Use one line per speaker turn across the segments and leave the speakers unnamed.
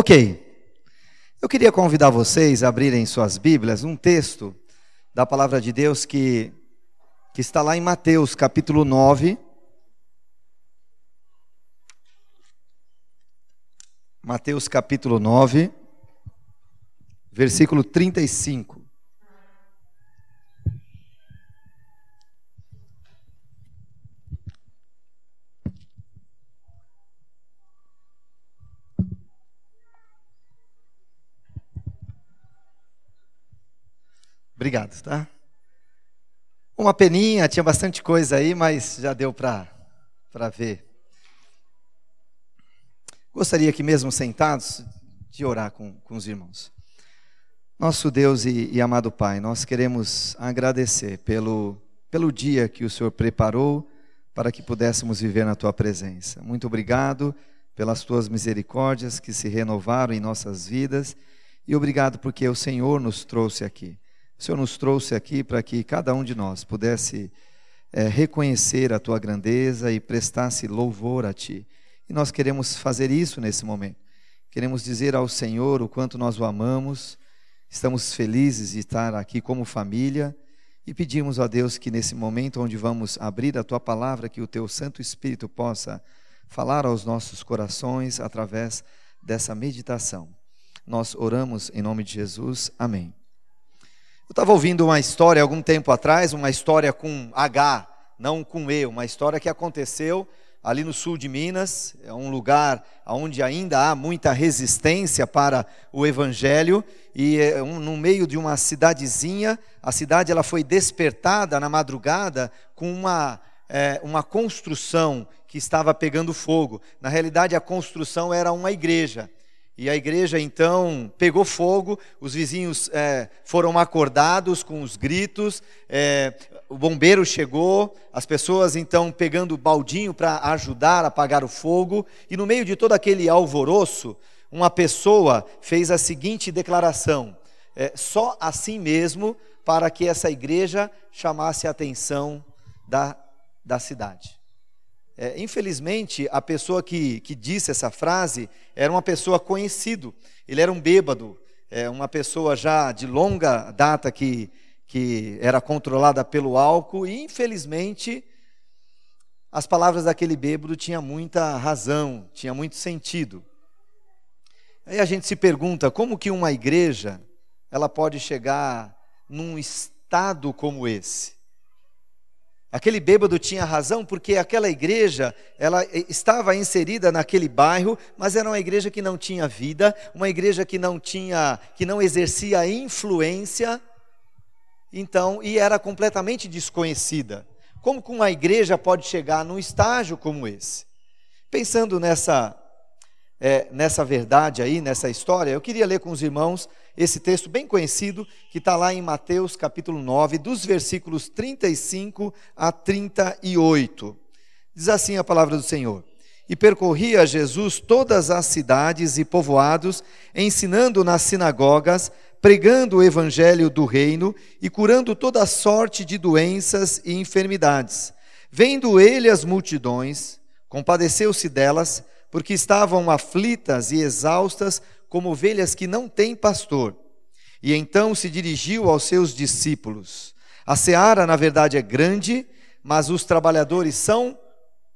Ok. Eu queria convidar vocês a abrirem suas Bíblias um texto da palavra de Deus que, que está lá em Mateus capítulo 9. Mateus capítulo 9, versículo 35. Obrigado, tá? Uma peninha, tinha bastante coisa aí, mas já deu para ver. Gostaria que, mesmo sentados, de orar com, com os irmãos. Nosso Deus e, e, amado Pai, nós queremos agradecer pelo, pelo dia que o Senhor preparou para que pudéssemos viver na Tua presença. Muito obrigado pelas Tuas misericórdias que se renovaram em nossas vidas e obrigado porque o Senhor nos trouxe aqui. O Senhor nos trouxe aqui para que cada um de nós pudesse é, reconhecer a tua grandeza e prestasse louvor a ti. E nós queremos fazer isso nesse momento. Queremos dizer ao Senhor o quanto nós o amamos, estamos felizes de estar aqui como família e pedimos a Deus que nesse momento onde vamos abrir a tua palavra, que o teu Santo Espírito possa falar aos nossos corações através dessa meditação. Nós oramos em nome de Jesus. Amém. Eu estava ouvindo uma história algum tempo atrás, uma história com H, não com E, uma história que aconteceu ali no sul de Minas, é um lugar onde ainda há muita resistência para o evangelho e é no meio de uma cidadezinha, a cidade ela foi despertada na madrugada com uma é, uma construção que estava pegando fogo. Na realidade, a construção era uma igreja. E a igreja então pegou fogo, os vizinhos é, foram acordados com os gritos, é, o bombeiro chegou, as pessoas então pegando baldinho para ajudar a apagar o fogo, e no meio de todo aquele alvoroço, uma pessoa fez a seguinte declaração: é, só assim mesmo para que essa igreja chamasse a atenção da, da cidade. É, infelizmente, a pessoa que, que disse essa frase era uma pessoa conhecido. Ele era um bêbado, é, uma pessoa já de longa data que, que era controlada pelo álcool, e infelizmente as palavras daquele bêbado tinham muita razão, tinha muito sentido. Aí a gente se pergunta como que uma igreja ela pode chegar num estado como esse? Aquele bêbado tinha razão porque aquela igreja, ela estava inserida naquele bairro, mas era uma igreja que não tinha vida, uma igreja que não tinha, que não exercia influência, então, e era completamente desconhecida. Como que uma igreja pode chegar num estágio como esse? Pensando nessa é, nessa verdade aí, nessa história, eu queria ler com os irmãos esse texto bem conhecido, que está lá em Mateus capítulo 9, dos versículos 35 a 38. Diz assim a palavra do Senhor: E percorria Jesus todas as cidades e povoados, ensinando nas sinagogas, pregando o evangelho do reino e curando toda sorte de doenças e enfermidades. Vendo ele as multidões, compadeceu-se delas, porque estavam aflitas e exaustas como ovelhas que não têm pastor. E então se dirigiu aos seus discípulos: A seara, na verdade, é grande, mas os trabalhadores são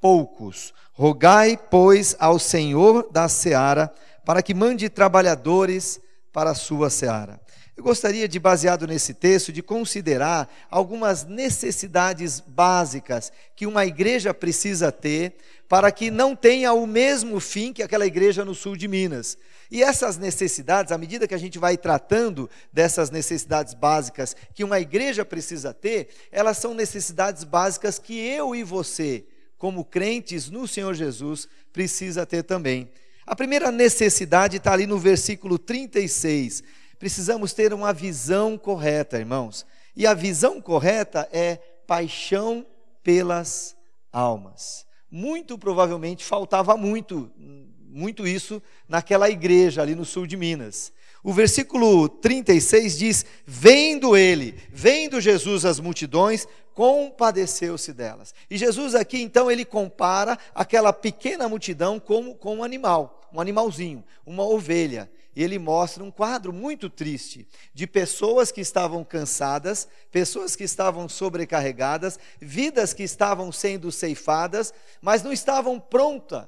poucos. Rogai, pois, ao Senhor da seara, para que mande trabalhadores para a sua seara. Eu gostaria de, baseado nesse texto, de considerar algumas necessidades básicas que uma igreja precisa ter para que não tenha o mesmo fim que aquela igreja no sul de Minas. E essas necessidades, à medida que a gente vai tratando dessas necessidades básicas que uma igreja precisa ter, elas são necessidades básicas que eu e você, como crentes no Senhor Jesus, precisa ter também. A primeira necessidade está ali no versículo 36 precisamos ter uma visão correta, irmãos. E a visão correta é paixão pelas almas. Muito provavelmente faltava muito, muito isso naquela igreja ali no sul de Minas. O versículo 36 diz: Vendo ele, vendo Jesus as multidões, compadeceu-se delas. E Jesus aqui, então, ele compara aquela pequena multidão com, com um animal, um animalzinho, uma ovelha. E ele mostra um quadro muito triste de pessoas que estavam cansadas, pessoas que estavam sobrecarregadas, vidas que estavam sendo ceifadas, mas não estavam prontas,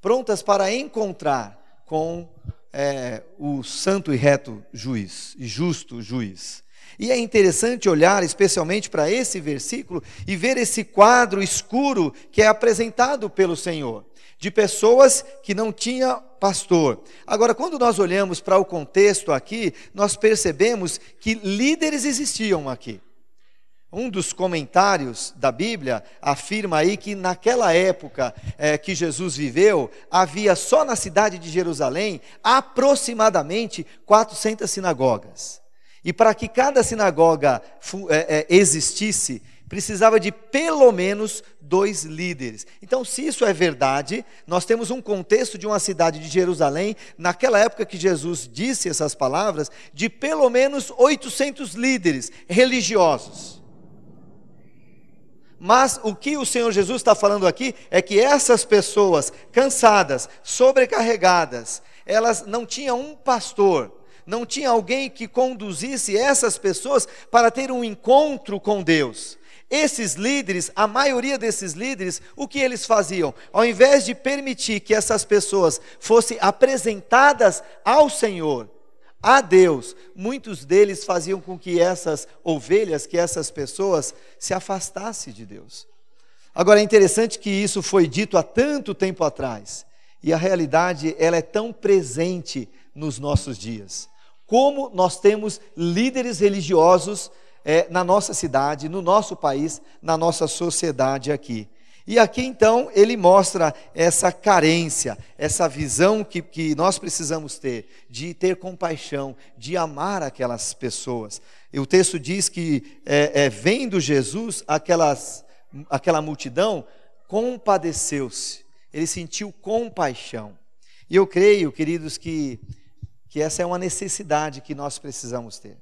prontas para encontrar com é, o santo e reto juiz, e justo juiz. E é interessante olhar especialmente para esse versículo e ver esse quadro escuro que é apresentado pelo Senhor, de pessoas que não tinham pastor. Agora, quando nós olhamos para o contexto aqui, nós percebemos que líderes existiam aqui. Um dos comentários da Bíblia afirma aí que naquela época é, que Jesus viveu, havia só na cidade de Jerusalém aproximadamente 400 sinagogas. E para que cada sinagoga é, é, existisse, precisava de pelo menos dois líderes. Então, se isso é verdade, nós temos um contexto de uma cidade de Jerusalém, naquela época que Jesus disse essas palavras, de pelo menos 800 líderes religiosos. Mas o que o Senhor Jesus está falando aqui é que essas pessoas cansadas, sobrecarregadas, elas não tinham um pastor, não tinha alguém que conduzisse essas pessoas para ter um encontro com Deus. Esses líderes, a maioria desses líderes, o que eles faziam? Ao invés de permitir que essas pessoas fossem apresentadas ao Senhor, a Deus, muitos deles faziam com que essas ovelhas, que essas pessoas se afastassem de Deus. Agora é interessante que isso foi dito há tanto tempo atrás, e a realidade ela é tão presente nos nossos dias. Como nós temos líderes religiosos é, na nossa cidade, no nosso país, na nossa sociedade aqui. E aqui então ele mostra essa carência, essa visão que, que nós precisamos ter, de ter compaixão, de amar aquelas pessoas. E o texto diz que, é, é, vendo Jesus, aquelas, aquela multidão, compadeceu-se, ele sentiu compaixão. E eu creio, queridos, que, que essa é uma necessidade que nós precisamos ter,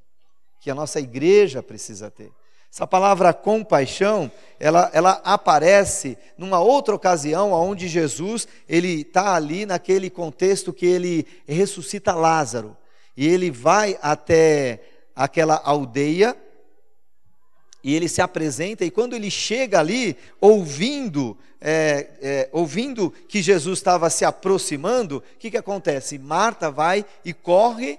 que a nossa igreja precisa ter. Essa palavra compaixão, ela, ela aparece numa outra ocasião, onde Jesus ele está ali naquele contexto que ele ressuscita Lázaro e ele vai até aquela aldeia e ele se apresenta e quando ele chega ali, ouvindo é, é, ouvindo que Jesus estava se aproximando, o que, que acontece? Marta vai e corre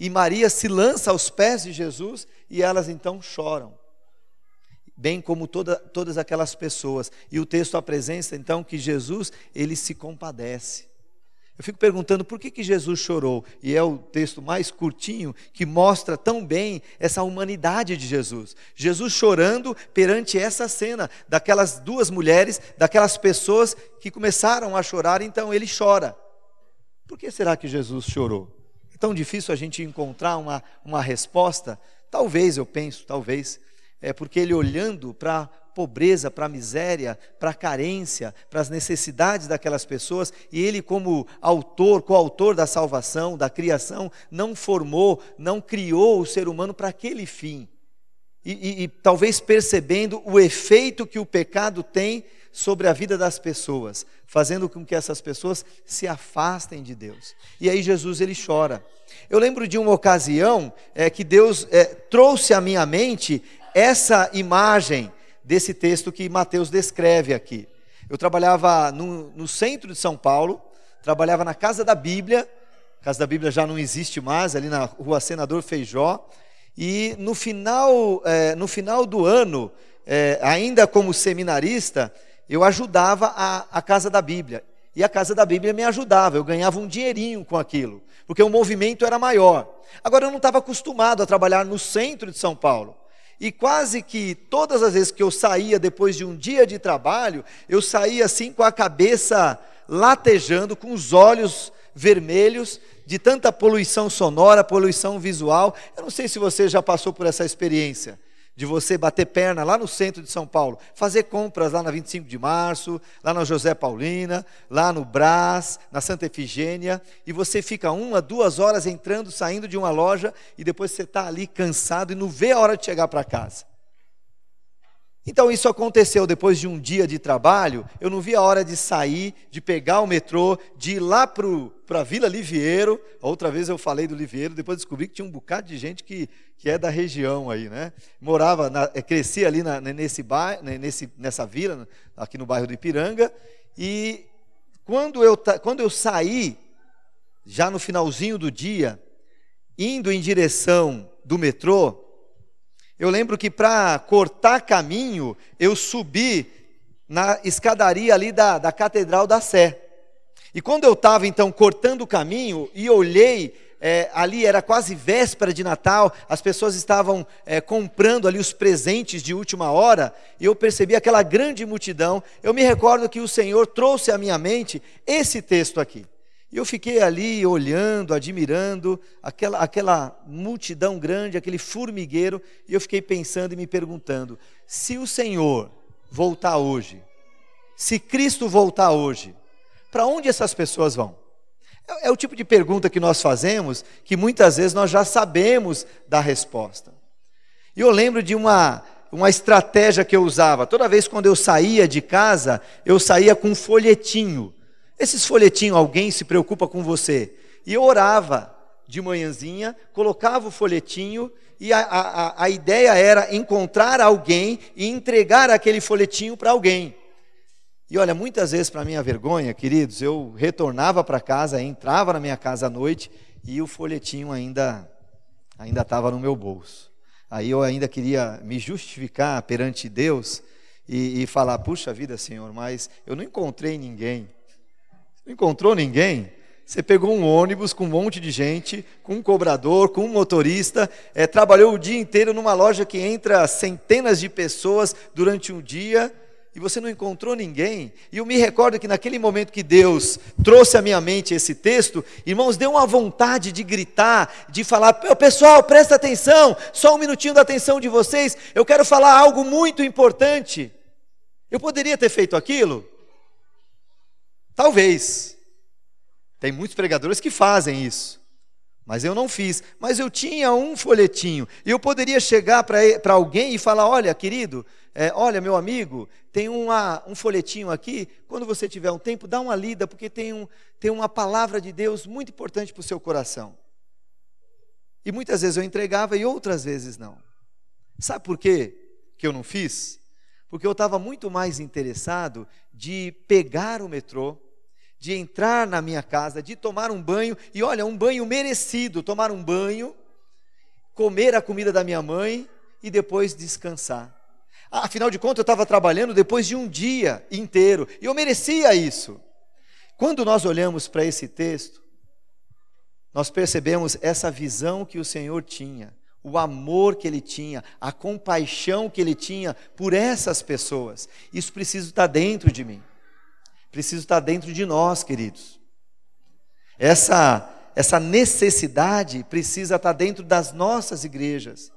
e Maria se lança aos pés de Jesus e elas então choram bem como toda, todas aquelas pessoas. E o texto apresenta então que Jesus, ele se compadece. Eu fico perguntando por que, que Jesus chorou, e é o texto mais curtinho que mostra tão bem essa humanidade de Jesus. Jesus chorando perante essa cena, daquelas duas mulheres, daquelas pessoas que começaram a chorar, então ele chora. Por que será que Jesus chorou? É tão difícil a gente encontrar uma, uma resposta? Talvez, eu penso, talvez é porque ele olhando para a pobreza, para a miséria, para a carência, para as necessidades daquelas pessoas, e ele, como autor, coautor da salvação, da criação, não formou, não criou o ser humano para aquele fim. E, e, e talvez percebendo o efeito que o pecado tem sobre a vida das pessoas, fazendo com que essas pessoas se afastem de Deus. E aí Jesus ele chora. Eu lembro de uma ocasião é, que Deus é, trouxe à minha mente essa imagem desse texto que Mateus descreve aqui. Eu trabalhava no, no, centro de São Paulo, trabalhava na Casa da Bíblia, a Casa da Bíblia já não existe mais, ali na rua Senador Feijó, e no final, é, no final do ano, é, ainda como seminarista, eu ajudava a, a Casa da Bíblia. E a Casa da Bíblia me ajudava, eu ganhava um dinheirinho com aquilo, porque o movimento era maior. Agora eu não estava acostumado a trabalhar no centro de São Paulo. E quase que todas as vezes que eu saía depois de um dia de trabalho, eu saía assim com a cabeça latejando, com os olhos vermelhos, de tanta poluição sonora, poluição visual. Eu não sei se você já passou por essa experiência de você bater perna lá no centro de São Paulo, fazer compras lá na 25 de março, lá na José Paulina, lá no Brás, na Santa Efigênia, e você fica uma, duas horas entrando, saindo de uma loja, e depois você está ali cansado e não vê a hora de chegar para casa. Então isso aconteceu depois de um dia de trabalho, eu não vi a hora de sair, de pegar o metrô, de ir lá para a Vila Liviero. Outra vez eu falei do Liviero, depois descobri que tinha um bocado de gente que, que é da região aí, né? Morava, na, eh, cresci ali na, nesse bairro, nesse, nessa vila, aqui no bairro do Ipiranga, e quando eu, quando eu saí, já no finalzinho do dia, indo em direção do metrô, eu lembro que para cortar caminho, eu subi na escadaria ali da, da Catedral da Sé. E quando eu estava então cortando o caminho e olhei, é, ali era quase véspera de Natal, as pessoas estavam é, comprando ali os presentes de última hora, e eu percebi aquela grande multidão. Eu me recordo que o Senhor trouxe à minha mente esse texto aqui. E eu fiquei ali olhando, admirando aquela, aquela multidão grande, aquele formigueiro, e eu fiquei pensando e me perguntando: se o Senhor voltar hoje, se Cristo voltar hoje, para onde essas pessoas vão? É, é o tipo de pergunta que nós fazemos que muitas vezes nós já sabemos da resposta. E eu lembro de uma, uma estratégia que eu usava. Toda vez quando eu saía de casa, eu saía com um folhetinho esses folhetinhos, alguém se preocupa com você. E eu orava de manhãzinha, colocava o folhetinho e a, a, a ideia era encontrar alguém e entregar aquele folhetinho para alguém. E olha, muitas vezes, para minha vergonha, queridos, eu retornava para casa, entrava na minha casa à noite e o folhetinho ainda ainda estava no meu bolso. Aí eu ainda queria me justificar perante Deus e, e falar: puxa vida, Senhor, mas eu não encontrei ninguém. Não encontrou ninguém? Você pegou um ônibus com um monte de gente, com um cobrador, com um motorista, é, trabalhou o dia inteiro numa loja que entra centenas de pessoas durante um dia e você não encontrou ninguém. E eu me recordo que naquele momento que Deus trouxe à minha mente esse texto, irmãos, deu uma vontade de gritar, de falar: pessoal, presta atenção, só um minutinho da atenção de vocês, eu quero falar algo muito importante. Eu poderia ter feito aquilo? Talvez. Tem muitos pregadores que fazem isso. Mas eu não fiz. Mas eu tinha um folhetinho. E eu poderia chegar para alguém e falar: olha, querido, é, olha, meu amigo, tem uma, um folhetinho aqui. Quando você tiver um tempo, dá uma lida, porque tem, um, tem uma palavra de Deus muito importante para o seu coração. E muitas vezes eu entregava e outras vezes não. Sabe por quê que eu não fiz? Porque eu estava muito mais interessado de pegar o metrô de entrar na minha casa, de tomar um banho, e olha, um banho merecido, tomar um banho, comer a comida da minha mãe e depois descansar. Afinal de contas, eu estava trabalhando depois de um dia inteiro, e eu merecia isso. Quando nós olhamos para esse texto, nós percebemos essa visão que o Senhor tinha, o amor que ele tinha, a compaixão que ele tinha por essas pessoas. Isso precisa estar dentro de mim precisa estar dentro de nós, queridos. Essa, essa necessidade precisa estar dentro das nossas igrejas.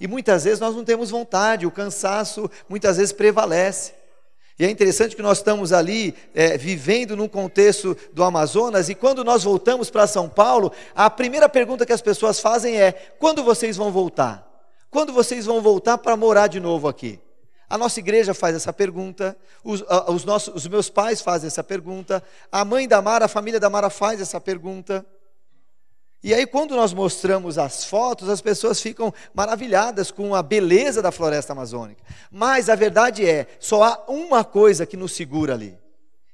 E muitas vezes nós não temos vontade, o cansaço muitas vezes prevalece. E é interessante que nós estamos ali é, vivendo num contexto do Amazonas, e quando nós voltamos para São Paulo, a primeira pergunta que as pessoas fazem é: quando vocês vão voltar? Quando vocês vão voltar para morar de novo aqui? A nossa igreja faz essa pergunta, os, os, nossos, os meus pais fazem essa pergunta, a mãe da Mara, a família da Mara faz essa pergunta. E aí, quando nós mostramos as fotos, as pessoas ficam maravilhadas com a beleza da floresta amazônica. Mas a verdade é, só há uma coisa que nos segura ali,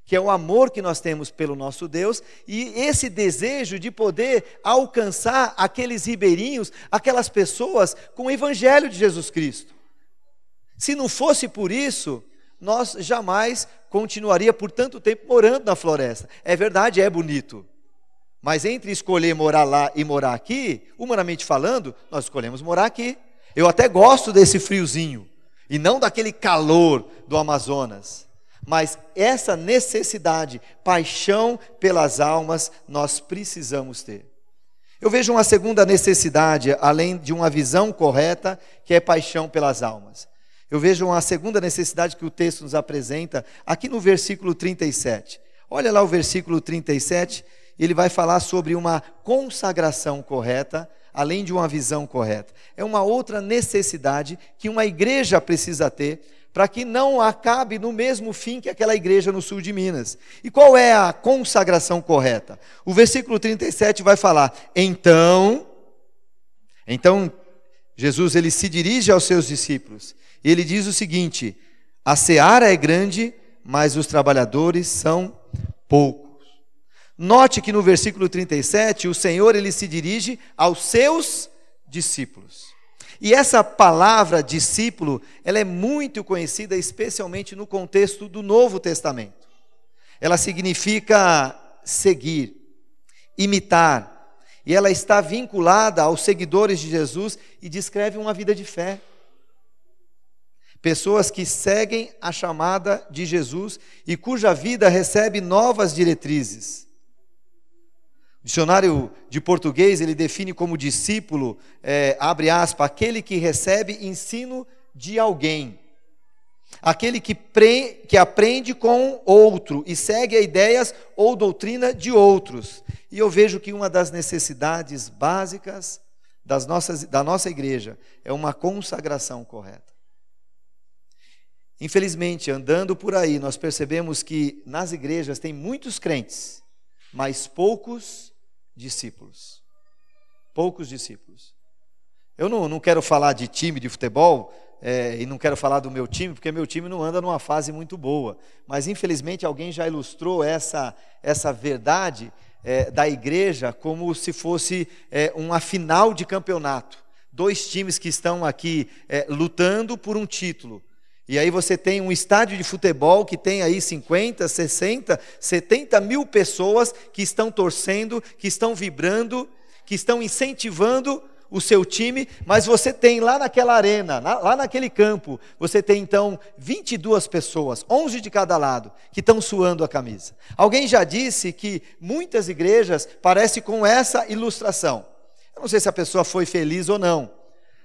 que é o amor que nós temos pelo nosso Deus e esse desejo de poder alcançar aqueles ribeirinhos, aquelas pessoas com o evangelho de Jesus Cristo. Se não fosse por isso, nós jamais continuaria por tanto tempo morando na floresta. É verdade, é bonito. Mas entre escolher morar lá e morar aqui, humanamente falando, nós escolhemos morar aqui. Eu até gosto desse friozinho e não daquele calor do Amazonas. Mas essa necessidade, paixão pelas almas, nós precisamos ter. Eu vejo uma segunda necessidade, além de uma visão correta, que é paixão pelas almas. Eu vejo uma segunda necessidade que o texto nos apresenta aqui no versículo 37. Olha lá o versículo 37, ele vai falar sobre uma consagração correta, além de uma visão correta. É uma outra necessidade que uma igreja precisa ter para que não acabe no mesmo fim que aquela igreja no sul de Minas. E qual é a consagração correta? O versículo 37 vai falar: "Então, então Jesus ele se dirige aos seus discípulos ele diz o seguinte: A seara é grande, mas os trabalhadores são poucos. Note que no versículo 37, o Senhor ele se dirige aos seus discípulos. E essa palavra discípulo, ela é muito conhecida especialmente no contexto do Novo Testamento. Ela significa seguir, imitar, e ela está vinculada aos seguidores de Jesus e descreve uma vida de fé. Pessoas que seguem a chamada de Jesus e cuja vida recebe novas diretrizes. O dicionário de português ele define como discípulo, é, abre aspas, aquele que recebe ensino de alguém, aquele que, pre, que aprende com outro e segue ideias ou doutrina de outros. E eu vejo que uma das necessidades básicas das nossas, da nossa igreja é uma consagração correta. Infelizmente, andando por aí, nós percebemos que nas igrejas tem muitos crentes, mas poucos discípulos. Poucos discípulos. Eu não, não quero falar de time de futebol é, e não quero falar do meu time, porque meu time não anda numa fase muito boa. Mas infelizmente alguém já ilustrou essa, essa verdade é, da igreja como se fosse é, uma final de campeonato. Dois times que estão aqui é, lutando por um título. E aí você tem um estádio de futebol que tem aí 50, 60, 70 mil pessoas que estão torcendo, que estão vibrando, que estão incentivando o seu time, mas você tem lá naquela arena, lá naquele campo, você tem então 22 pessoas, 11 de cada lado, que estão suando a camisa. Alguém já disse que muitas igrejas parecem com essa ilustração. Eu não sei se a pessoa foi feliz ou não,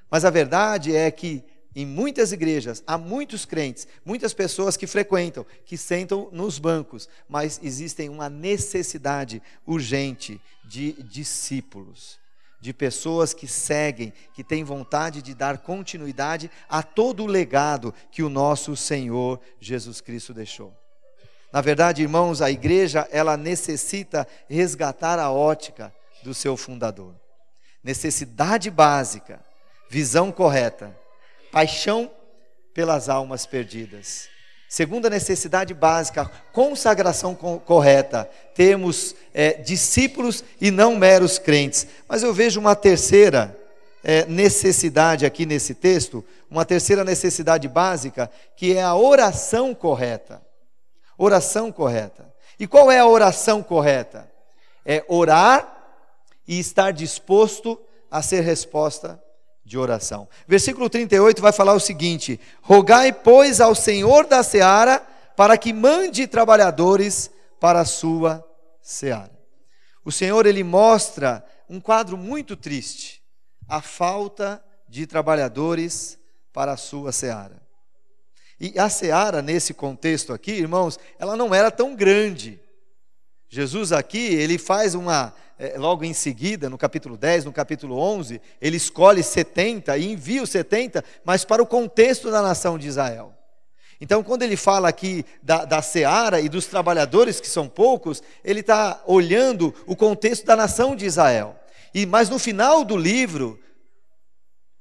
mas a verdade é que em muitas igrejas, há muitos crentes, muitas pessoas que frequentam, que sentam nos bancos, mas existem uma necessidade urgente de discípulos, de pessoas que seguem, que têm vontade de dar continuidade a todo o legado que o nosso Senhor Jesus Cristo deixou. Na verdade, irmãos, a igreja, ela necessita resgatar a ótica do seu fundador. Necessidade básica, visão correta paixão pelas almas perdidas. Segunda necessidade básica, consagração correta. Temos é, discípulos e não meros crentes. Mas eu vejo uma terceira é, necessidade aqui nesse texto, uma terceira necessidade básica, que é a oração correta. Oração correta. E qual é a oração correta? É orar e estar disposto a ser resposta de oração. Versículo 38 vai falar o seguinte: Rogai, pois, ao Senhor da seara para que mande trabalhadores para a sua seara. O Senhor ele mostra um quadro muito triste, a falta de trabalhadores para a sua seara. E a seara nesse contexto aqui, irmãos, ela não era tão grande. Jesus aqui, ele faz uma é, logo em seguida, no capítulo 10, no capítulo 11, ele escolhe 70 e envia os 70, mas para o contexto da nação de Israel. Então, quando ele fala aqui da, da seara e dos trabalhadores, que são poucos, ele está olhando o contexto da nação de Israel. E Mas no final do livro,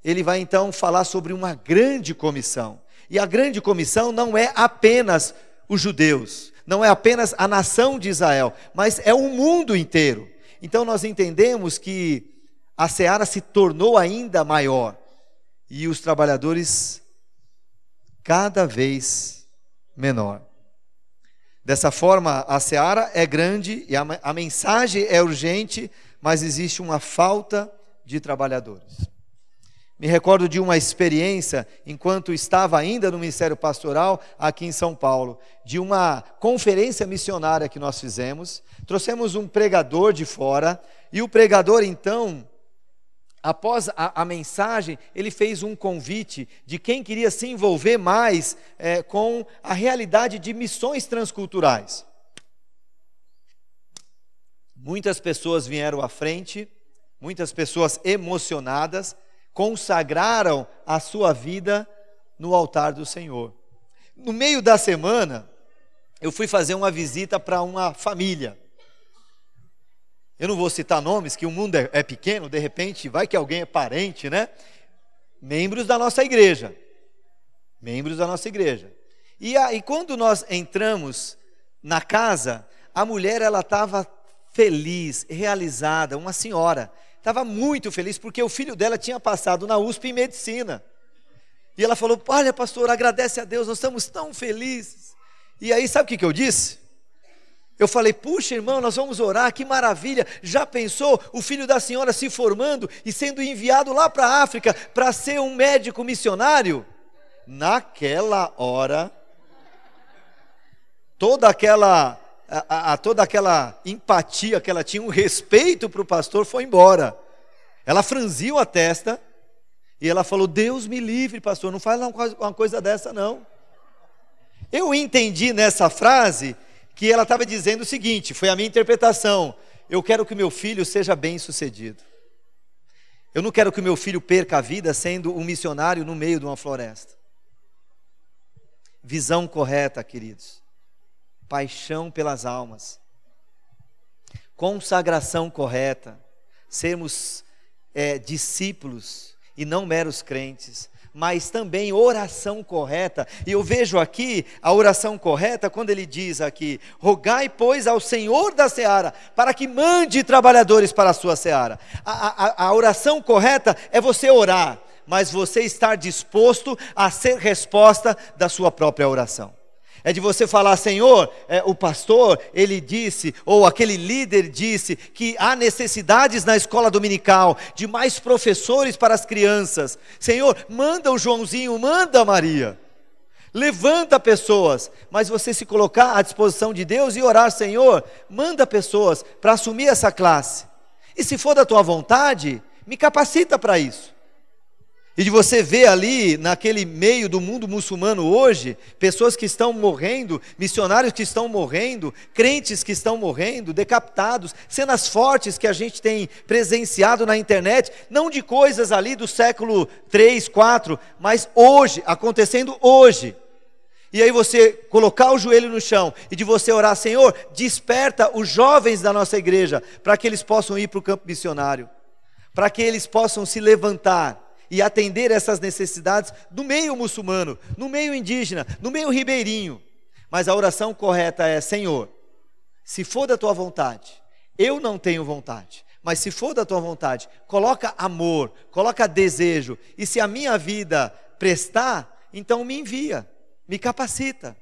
ele vai então falar sobre uma grande comissão. E a grande comissão não é apenas os judeus, não é apenas a nação de Israel, mas é o mundo inteiro. Então nós entendemos que a seara se tornou ainda maior e os trabalhadores cada vez menor. Dessa forma, a seara é grande e a, mensagem é urgente, mas existe uma falta de trabalhadores. Me recordo de uma experiência, enquanto estava ainda no Ministério Pastoral, aqui em São Paulo, de uma conferência missionária que nós fizemos. Trouxemos um pregador de fora, e o pregador, então, após a, a mensagem, ele fez um convite de quem queria se envolver mais é, com a realidade de missões transculturais. Muitas pessoas vieram à frente, muitas pessoas emocionadas consagraram a sua vida no altar do Senhor. No meio da semana, eu fui fazer uma visita para uma família. Eu não vou citar nomes, que o mundo é, é, pequeno, de repente vai que alguém é parente, né? Membros da nossa igreja. Membros da nossa igreja. E aí, quando nós entramos na casa, a mulher ela estava feliz, realizada, uma senhora estava muito feliz porque o filho dela tinha passado na USP em medicina. E ela falou: Olha, pastor, agradece a Deus, nós estamos tão felizes. E aí, sabe o que, que eu disse? Eu falei: Puxa, irmão, nós vamos orar, que maravilha. Já pensou o filho da senhora se formando e sendo enviado lá para a África para ser um médico missionário? Naquela hora, toda aquela a, a, toda aquela empatia que ela tinha, um respeito para o pastor, foi embora. Ela franziu a testa e ela falou: Deus me livre, pastor, não faz uma coisa dessa não. Eu entendi nessa frase que ela estava dizendo o seguinte: foi a minha interpretação. Eu quero que meu filho seja bem sucedido. Eu não quero que meu filho perca a vida sendo um missionário no meio de uma floresta. Visão correta, queridos paixão pelas almas, consagração correta, sermos é, discípulos e não meros crentes, mas também oração correta. E eu vejo aqui a oração correta quando ele diz aqui: rogai, pois, ao Senhor da seara, para que mande trabalhadores para a sua seara. A, a, a oração correta é você orar, mas você estar disposto a ser resposta da sua própria oração. É de você falar, Senhor, é, o pastor, ele disse, ou aquele líder disse, que há necessidades na escola dominical de mais professores para as crianças. Senhor, manda o Joãozinho, manda a Maria. Levanta pessoas, mas você se colocar à disposição de Deus e orar, Senhor, manda pessoas para assumir essa classe. E se for da tua vontade, me capacita para isso. E de você ver ali, naquele meio do mundo muçulmano hoje, pessoas que estão morrendo, missionários que estão morrendo, crentes que estão morrendo, decapitados, cenas fortes que a gente tem presenciado na internet, não de coisas ali do século 3, 4, mas hoje, acontecendo hoje. E aí você colocar o joelho no chão e de você orar, Senhor, desperta os jovens da nossa igreja para que eles possam ir para o campo missionário, para que eles possam se levantar e atender essas necessidades no meio muçulmano, no meio indígena, no meio ribeirinho. Mas a oração correta é: Senhor, se for da tua vontade, eu não tenho vontade, mas se for da tua vontade, coloca amor, coloca desejo, e se a minha vida prestar, então me envia, me capacita.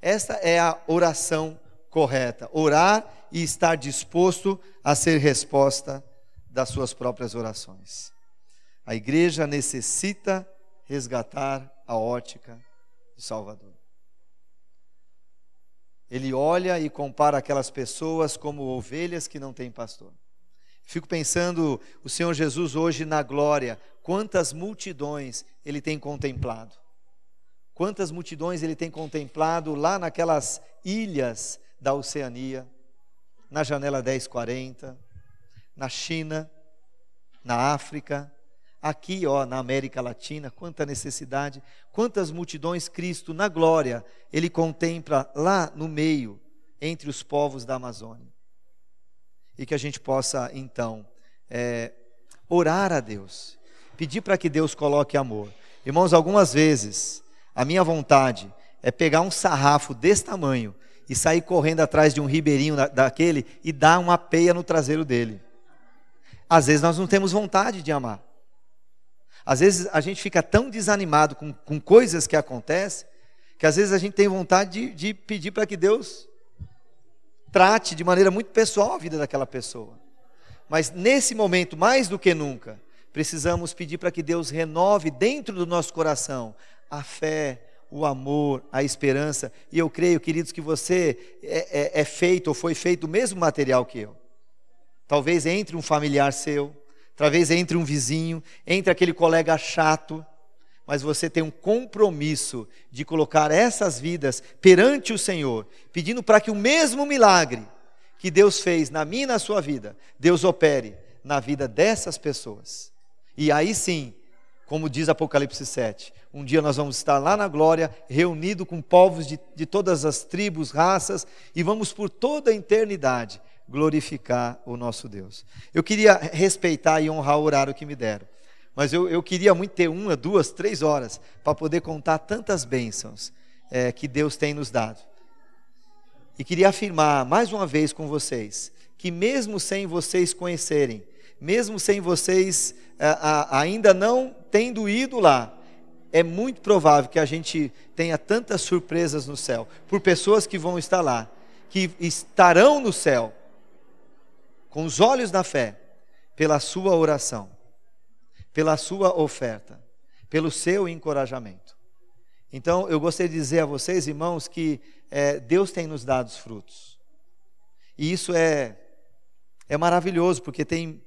Esta é a oração correta: orar e estar disposto a ser resposta das suas próprias orações. A igreja necessita resgatar a ótica de Salvador. Ele olha e compara aquelas pessoas como ovelhas que não têm pastor. Fico pensando o Senhor Jesus hoje na glória, quantas multidões ele tem contemplado. Quantas multidões ele tem contemplado lá naquelas ilhas da Oceania, na janela 1040, na China, na África, Aqui, ó, na América Latina, quanta necessidade, quantas multidões Cristo na glória ele contempla lá no meio, entre os povos da Amazônia. E que a gente possa, então, é, orar a Deus, pedir para que Deus coloque amor. Irmãos, algumas vezes, a minha vontade é pegar um sarrafo desse tamanho e sair correndo atrás de um ribeirinho daquele e dar uma peia no traseiro dele. Às vezes nós não temos vontade de amar. Às vezes a gente fica tão desanimado com, com coisas que acontecem, que às vezes a gente tem vontade de, de pedir para que Deus trate de maneira muito pessoal a vida daquela pessoa. Mas nesse momento, mais do que nunca, precisamos pedir para que Deus renove dentro do nosso coração a fé, o amor, a esperança. E eu creio, queridos, que você é, é, é feito ou foi feito o mesmo material que eu. Talvez entre um familiar seu, talvez entre um vizinho, entre aquele colega chato, mas você tem um compromisso de colocar essas vidas perante o Senhor, pedindo para que o mesmo milagre que Deus fez na minha e na sua vida, Deus opere na vida dessas pessoas. E aí sim, como diz Apocalipse 7, um dia nós vamos estar lá na glória, reunido com povos de, de todas as tribos, raças, e vamos por toda a eternidade glorificar o nosso Deus. Eu queria respeitar e honrar o horário que me deram. Mas eu, eu queria muito ter uma, duas, três horas para poder contar tantas bênçãos é, que Deus tem nos dado. E queria afirmar mais uma vez com vocês que, mesmo sem vocês conhecerem, mesmo sem vocês a, a, ainda não tendo ido lá, é muito provável que a gente tenha tantas surpresas no céu, por pessoas que vão estar lá, que estarão no céu, com os olhos da fé, pela sua oração pela sua oferta, pelo seu encorajamento. Então, eu gostaria de dizer a vocês, irmãos, que é, Deus tem nos dado os frutos. E isso é, é maravilhoso, porque tem.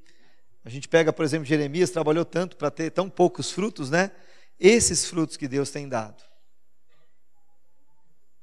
A gente pega, por exemplo, Jeremias, trabalhou tanto para ter tão poucos frutos, né? Esses frutos que Deus tem dado,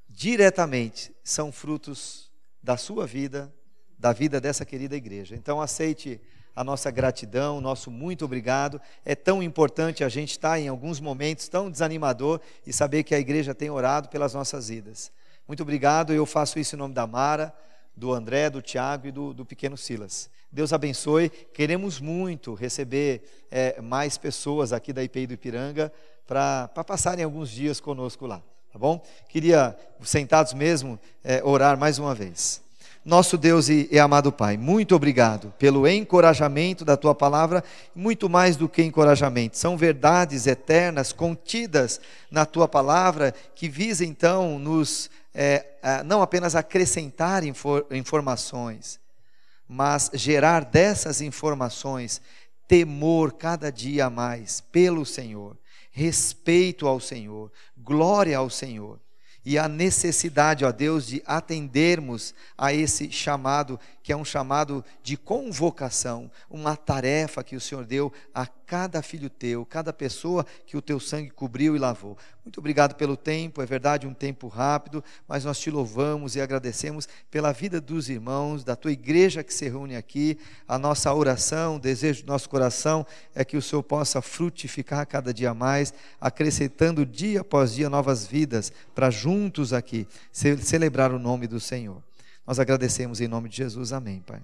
diretamente, são frutos da sua vida, da vida dessa querida igreja. Então, aceite a nossa gratidão, nosso muito obrigado. É tão importante a gente estar em alguns momentos tão desanimador e saber que a igreja tem orado pelas nossas vidas. Muito obrigado, eu faço isso em nome da Mara, do André, do Tiago e do, do pequeno Silas. Deus abençoe. Queremos muito receber é, mais pessoas aqui da IPI do Ipiranga para passarem alguns dias conosco lá, tá bom? Queria, sentados mesmo, é, orar mais uma vez. Nosso Deus e, e, amado Pai, muito obrigado pelo encorajamento da tua palavra, muito mais do que encorajamento, são verdades eternas contidas na tua palavra que visa então nos é, não apenas acrescentar infor, informações, mas gerar dessas informações temor cada dia mais pelo Senhor, respeito ao Senhor, glória ao Senhor e a necessidade, ó Deus, de atendermos a esse chamado, que é um chamado de convocação, uma tarefa que o Senhor deu a cada filho teu, cada pessoa que o teu sangue cobriu e lavou. Muito obrigado pelo tempo, é verdade, um tempo rápido, mas nós te louvamos e agradecemos pela vida dos irmãos, da tua igreja que se reúne aqui. A nossa oração, o desejo do nosso coração é que o Senhor possa frutificar cada dia mais, acrescentando dia após dia novas vidas para juntos aqui celebrar o nome do Senhor. Nós agradecemos em nome de Jesus. Amém, Pai.